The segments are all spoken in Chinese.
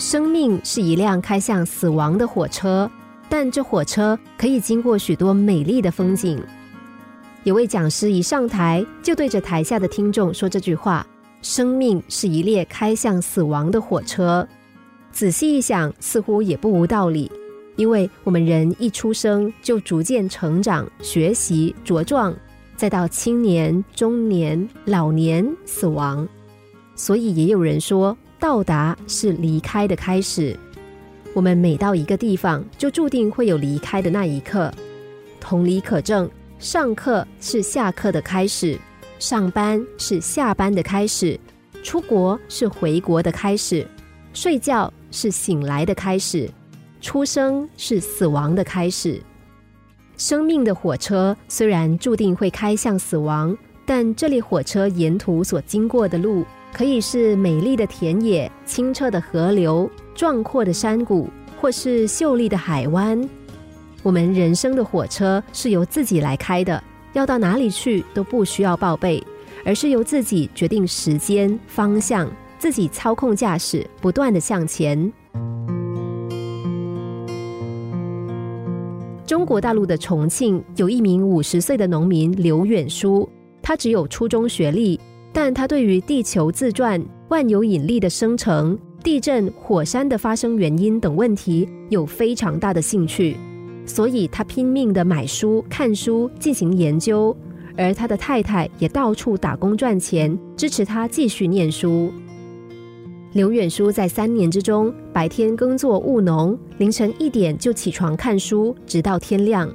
生命是一辆开向死亡的火车，但这火车可以经过许多美丽的风景。有位讲师一上台就对着台下的听众说这句话：“生命是一列开向死亡的火车。”仔细一想，似乎也不无道理。因为我们人一出生就逐渐成长、学习、茁壮，再到青年、中年、老年、死亡，所以也有人说，到达是离开的开始。我们每到一个地方，就注定会有离开的那一刻。同理可证，上课是下课的开始，上班是下班的开始，出国是回国的开始，睡觉是醒来的开始。出生是死亡的开始。生命的火车虽然注定会开向死亡，但这列火车沿途所经过的路，可以是美丽的田野、清澈的河流、壮阔的山谷，或是秀丽的海湾。我们人生的火车是由自己来开的，要到哪里去都不需要报备，而是由自己决定时间、方向，自己操控驾驶，不断的向前。中国大陆的重庆有一名五十岁的农民刘远书，他只有初中学历，但他对于地球自转、万有引力的生成、地震、火山的发生原因等问题有非常大的兴趣，所以他拼命的买书、看书进行研究，而他的太太也到处打工赚钱，支持他继续念书。刘远书在三年之中，白天耕作务农，凌晨一点就起床看书，直到天亮。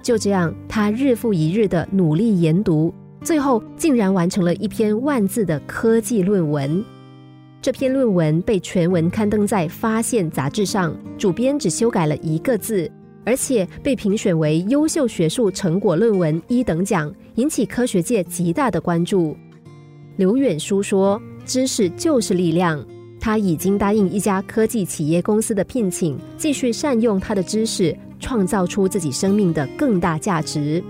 就这样，他日复一日的努力研读，最后竟然完成了一篇万字的科技论文。这篇论文被全文刊登在《发现》杂志上，主编只修改了一个字，而且被评选为优秀学术成果论文一等奖，引起科学界极大的关注。刘远书说。知识就是力量。他已经答应一家科技企业公司的聘请，继续善用他的知识，创造出自己生命的更大价值。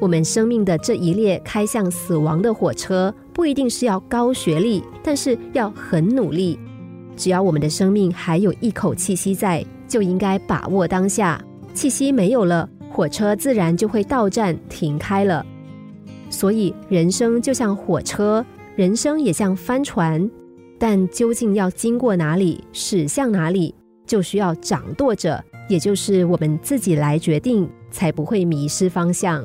我们生命的这一列开向死亡的火车，不一定是要高学历，但是要很努力。只要我们的生命还有一口气息在，就应该把握当下。气息没有了，火车自然就会到站停开了。所以，人生就像火车，人生也像帆船，但究竟要经过哪里，驶向哪里，就需要掌舵者，也就是我们自己来决定，才不会迷失方向。